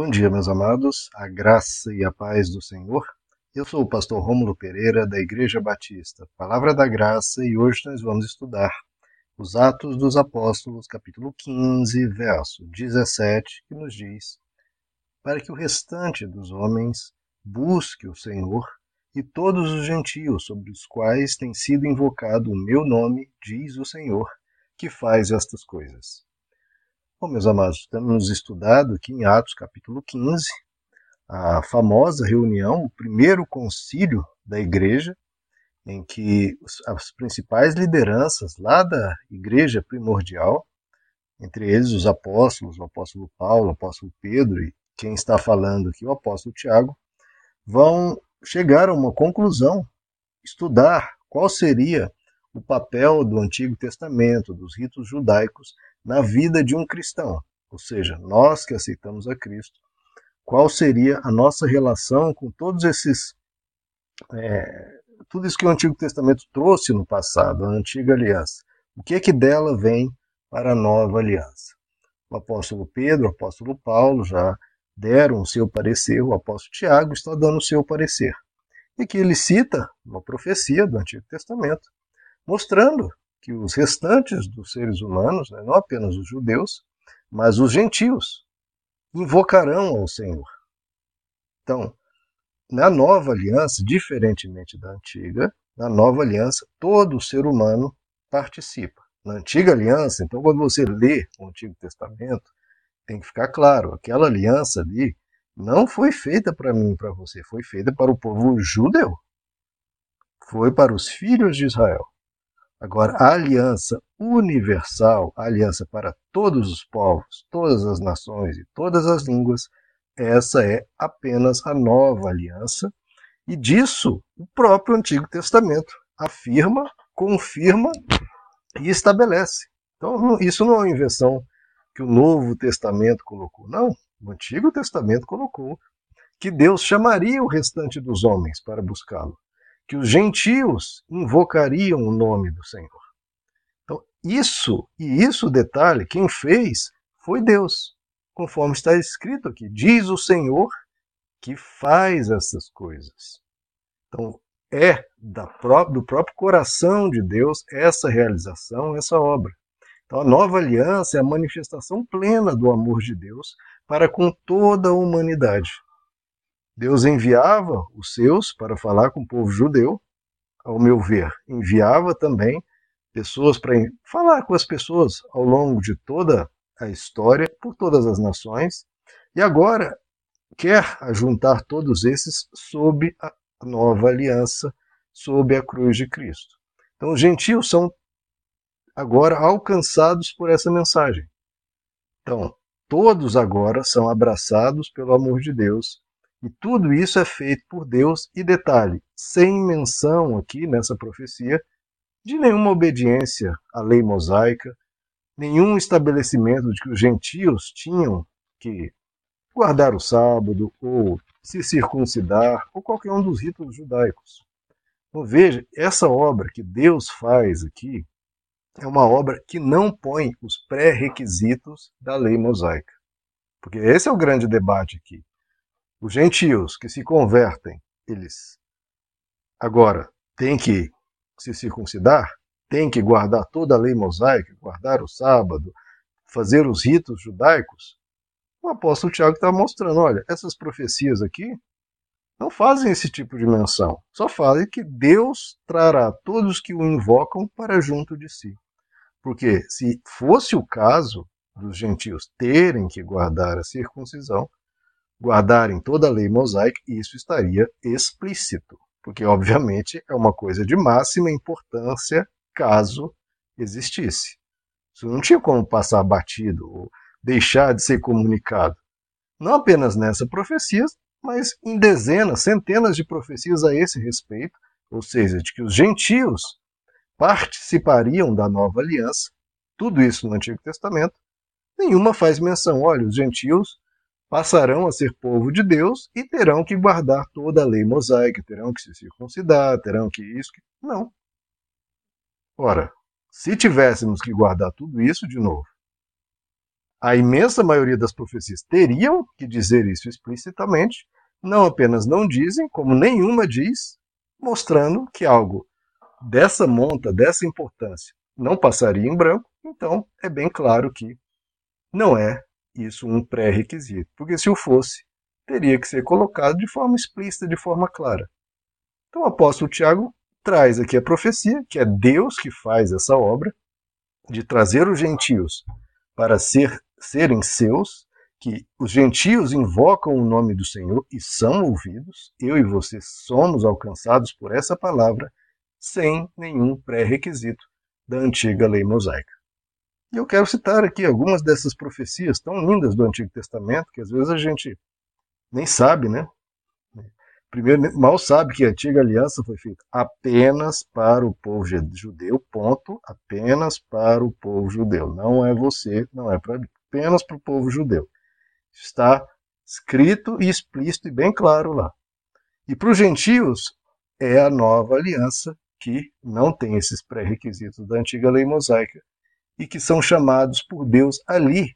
Bom dia, meus amados, a graça e a paz do Senhor. Eu sou o pastor Rômulo Pereira, da Igreja Batista, Palavra da Graça, e hoje nós vamos estudar os Atos dos Apóstolos, capítulo 15, verso 17, que nos diz: Para que o restante dos homens busque o Senhor e todos os gentios sobre os quais tem sido invocado o meu nome, diz o Senhor, que faz estas coisas. Bom, meus amados, temos estudado aqui em Atos capítulo 15, a famosa reunião, o primeiro concílio da igreja, em que as principais lideranças lá da igreja primordial, entre eles os apóstolos, o apóstolo Paulo, o apóstolo Pedro e quem está falando aqui, o apóstolo Tiago, vão chegar a uma conclusão, estudar qual seria o papel do Antigo Testamento, dos ritos judaicos, na vida de um cristão, ou seja, nós que aceitamos a Cristo, qual seria a nossa relação com todos esses. É, tudo isso que o Antigo Testamento trouxe no passado, a antiga aliança. O que é que dela vem para a nova aliança? O apóstolo Pedro, o apóstolo Paulo já deram o seu parecer, o apóstolo Tiago está dando o seu parecer. E que ele cita uma profecia do Antigo Testamento, mostrando que os restantes dos seres humanos, né, não apenas os judeus, mas os gentios, invocarão ao Senhor. Então, na nova aliança, diferentemente da antiga, na nova aliança, todo ser humano participa. Na antiga aliança, então, quando você lê o Antigo Testamento, tem que ficar claro: aquela aliança ali não foi feita para mim e para você, foi feita para o povo judeu. Foi para os filhos de Israel. Agora, a aliança universal, a aliança para todos os povos, todas as nações e todas as línguas, essa é apenas a nova aliança, e disso o próprio Antigo Testamento afirma, confirma e estabelece. Então, isso não é uma invenção que o Novo Testamento colocou, não. O Antigo Testamento colocou que Deus chamaria o restante dos homens para buscá-lo que os gentios invocariam o nome do Senhor. Então, isso, e isso detalhe, quem fez foi Deus, conforme está escrito aqui. Diz o Senhor que faz essas coisas. Então, é do próprio coração de Deus essa realização, essa obra. Então, a nova aliança é a manifestação plena do amor de Deus para com toda a humanidade. Deus enviava os seus para falar com o povo judeu, ao meu ver, enviava também pessoas para falar com as pessoas ao longo de toda a história, por todas as nações, e agora quer juntar todos esses sob a nova aliança, sob a cruz de Cristo. Então, os gentios são agora alcançados por essa mensagem. Então, todos agora são abraçados pelo amor de Deus e tudo isso é feito por Deus, e detalhe, sem menção aqui nessa profecia de nenhuma obediência à lei mosaica, nenhum estabelecimento de que os gentios tinham que guardar o sábado, ou se circuncidar, ou qualquer um dos ritos judaicos. Então veja, essa obra que Deus faz aqui é uma obra que não põe os pré-requisitos da lei mosaica. Porque esse é o grande debate aqui. Os gentios que se convertem, eles agora têm que se circuncidar, têm que guardar toda a lei mosaica, guardar o sábado, fazer os ritos judaicos. O apóstolo Tiago está mostrando: olha, essas profecias aqui não fazem esse tipo de menção, só fazem que Deus trará todos que o invocam para junto de si. Porque se fosse o caso dos gentios terem que guardar a circuncisão, guardarem toda a lei mosaica, isso estaria explícito, porque obviamente é uma coisa de máxima importância caso existisse. Isso não tinha como passar batido ou deixar de ser comunicado. Não apenas nessa profecia, mas em dezenas, centenas de profecias a esse respeito, ou seja, de que os gentios participariam da nova aliança, tudo isso no Antigo Testamento, nenhuma faz menção, olha, os gentios passarão a ser povo de Deus e terão que guardar toda a lei mosaica, terão que se circuncidar, terão que isso. Que... Não. Ora, se tivéssemos que guardar tudo isso de novo, a imensa maioria das profecias teriam que dizer isso explicitamente, não apenas não dizem, como nenhuma diz, mostrando que algo dessa monta, dessa importância, não passaria em branco, então é bem claro que não é isso um pré-requisito, porque se o fosse, teria que ser colocado de forma explícita, de forma clara. Então o apóstolo Tiago traz aqui a profecia, que é Deus que faz essa obra, de trazer os gentios para ser, serem seus, que os gentios invocam o nome do Senhor e são ouvidos, eu e você somos alcançados por essa palavra sem nenhum pré-requisito da antiga lei mosaica. E eu quero citar aqui algumas dessas profecias tão lindas do Antigo Testamento que às vezes a gente nem sabe, né? Primeiro, mal sabe que a antiga aliança foi feita apenas para o povo judeu, ponto, apenas para o povo judeu. Não é você, não é para mim, apenas para o povo judeu. Está escrito e explícito e bem claro lá. E para os gentios é a nova aliança que não tem esses pré-requisitos da antiga lei mosaica e que são chamados por Deus ali,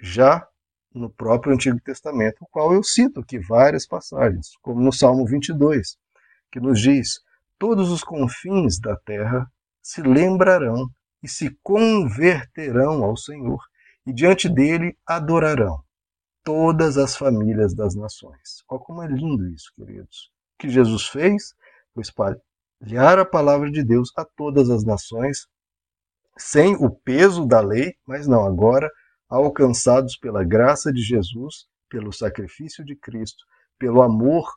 já no próprio Antigo Testamento, o qual eu cito aqui várias passagens, como no Salmo 22, que nos diz: Todos os confins da terra se lembrarão e se converterão ao Senhor, e diante dele adorarão todas as famílias das nações. Olha como é lindo isso, queridos. O que Jesus fez foi espalhar a palavra de Deus a todas as nações, sem o peso da lei, mas não, agora alcançados pela graça de Jesus, pelo sacrifício de Cristo, pelo amor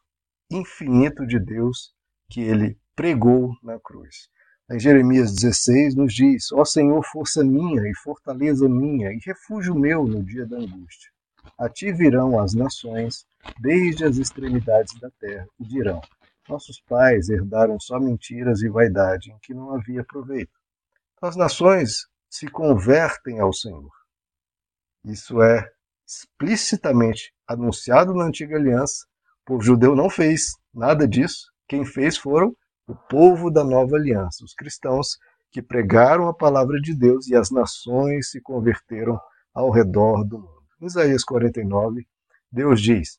infinito de Deus que ele pregou na cruz. Em Jeremias 16 nos diz: Ó Senhor, força minha e fortaleza minha e refúgio meu no dia da angústia. A ti virão as nações desde as extremidades da terra e dirão: Nossos pais herdaram só mentiras e vaidade em que não havia proveito. As nações se convertem ao Senhor isso é explicitamente anunciado na antiga aliança. O povo judeu não fez nada disso. Quem fez foram o povo da nova aliança, os cristãos que pregaram a palavra de Deus e as nações se converteram ao redor do mundo. Em Isaías 49, Deus diz: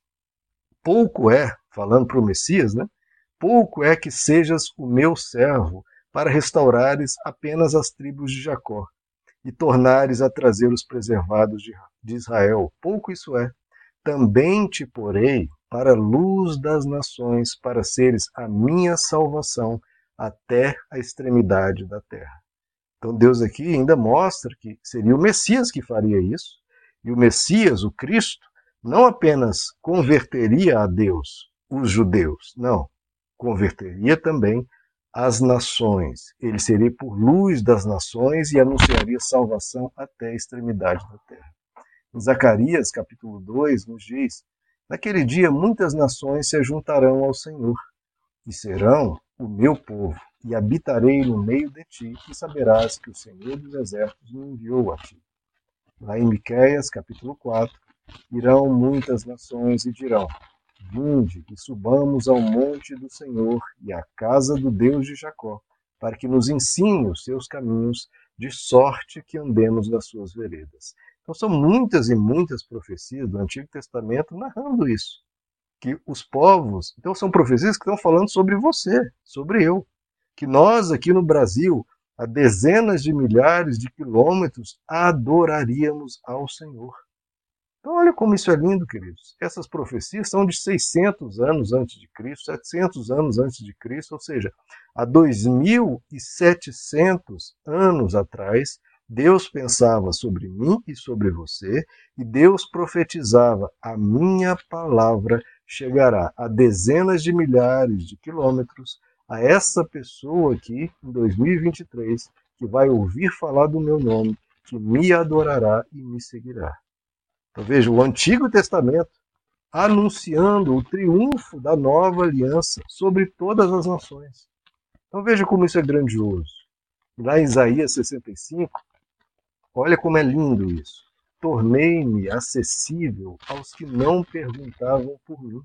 Pouco é, falando para o Messias, né? Pouco é que sejas o meu servo para restaurares apenas as tribos de Jacó e tornares a trazer os preservados de Israel. Pouco isso é. Também te porei para a luz das nações, para seres a minha salvação até a extremidade da terra. Então Deus aqui ainda mostra que seria o Messias que faria isso, e o Messias, o Cristo, não apenas converteria a Deus os judeus, não, converteria também as nações. Ele seria por luz das nações e anunciaria salvação até a extremidade da terra. Em Zacarias, capítulo 2, nos diz: Naquele dia muitas nações se juntarão ao Senhor, e serão o meu povo, e habitarei no meio de ti, e saberás que o Senhor dos exércitos me enviou a ti. Lá em Miqueias, capítulo 4, irão muitas nações e dirão: Vinde e subamos ao monte do Senhor e à casa do Deus de Jacó, para que nos ensine os seus caminhos, de sorte que andemos nas suas veredas. Então são muitas e muitas profecias do Antigo Testamento narrando isso. Que os povos, então são profecias que estão falando sobre você, sobre eu. Que nós aqui no Brasil, a dezenas de milhares de quilômetros, adoraríamos ao Senhor. Então, olha como isso é lindo, queridos. Essas profecias são de 600 anos antes de Cristo, 700 anos antes de Cristo, ou seja, há 2.700 anos atrás, Deus pensava sobre mim e sobre você, e Deus profetizava: a minha palavra chegará a dezenas de milhares de quilômetros a essa pessoa aqui em 2023 que vai ouvir falar do meu nome, que me adorará e me seguirá. Então veja, o Antigo Testamento anunciando o triunfo da nova aliança sobre todas as nações. Então veja como isso é grandioso. Lá em Isaías 65, olha como é lindo isso. Tornei-me acessível aos que não perguntavam por mim.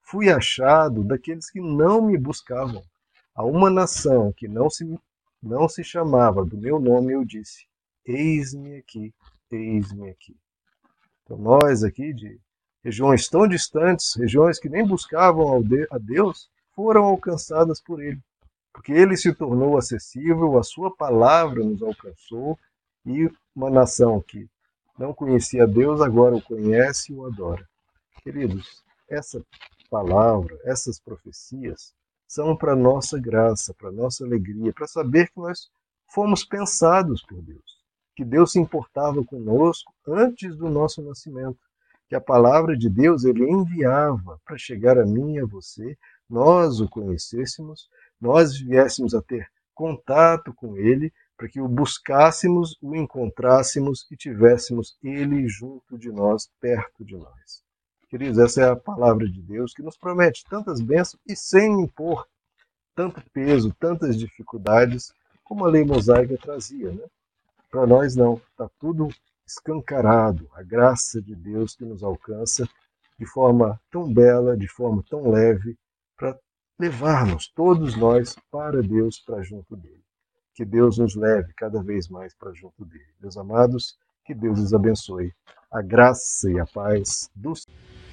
Fui achado daqueles que não me buscavam. A uma nação que não se, não se chamava do meu nome, eu disse: Eis-me aqui, eis-me aqui. Então, nós aqui de regiões tão distantes, regiões que nem buscavam a Deus, foram alcançadas por Ele, porque Ele se tornou acessível, a Sua palavra nos alcançou e uma nação que não conhecia Deus agora o conhece e o adora. Queridos, essa palavra, essas profecias são para nossa graça, para nossa alegria, para saber que nós fomos pensados por Deus, que Deus se importava conosco antes do nosso nascimento, que a palavra de Deus ele enviava para chegar a mim e a você, nós o conhecêssemos, nós viéssemos a ter contato com ele, para que o buscássemos, o encontrássemos e tivéssemos ele junto de nós, perto de nós. Queridos, essa é a palavra de Deus que nos promete tantas bênçãos e sem impor tanto peso, tantas dificuldades como a lei mosaica trazia. Né? Para nós, não. Está tudo escancarado. A graça de Deus que nos alcança de forma tão bela, de forma tão leve, para levar-nos, todos nós, para Deus, para junto dele. Que Deus nos leve cada vez mais para junto dele. Meus amados, que Deus os abençoe. A graça e a paz do Senhor.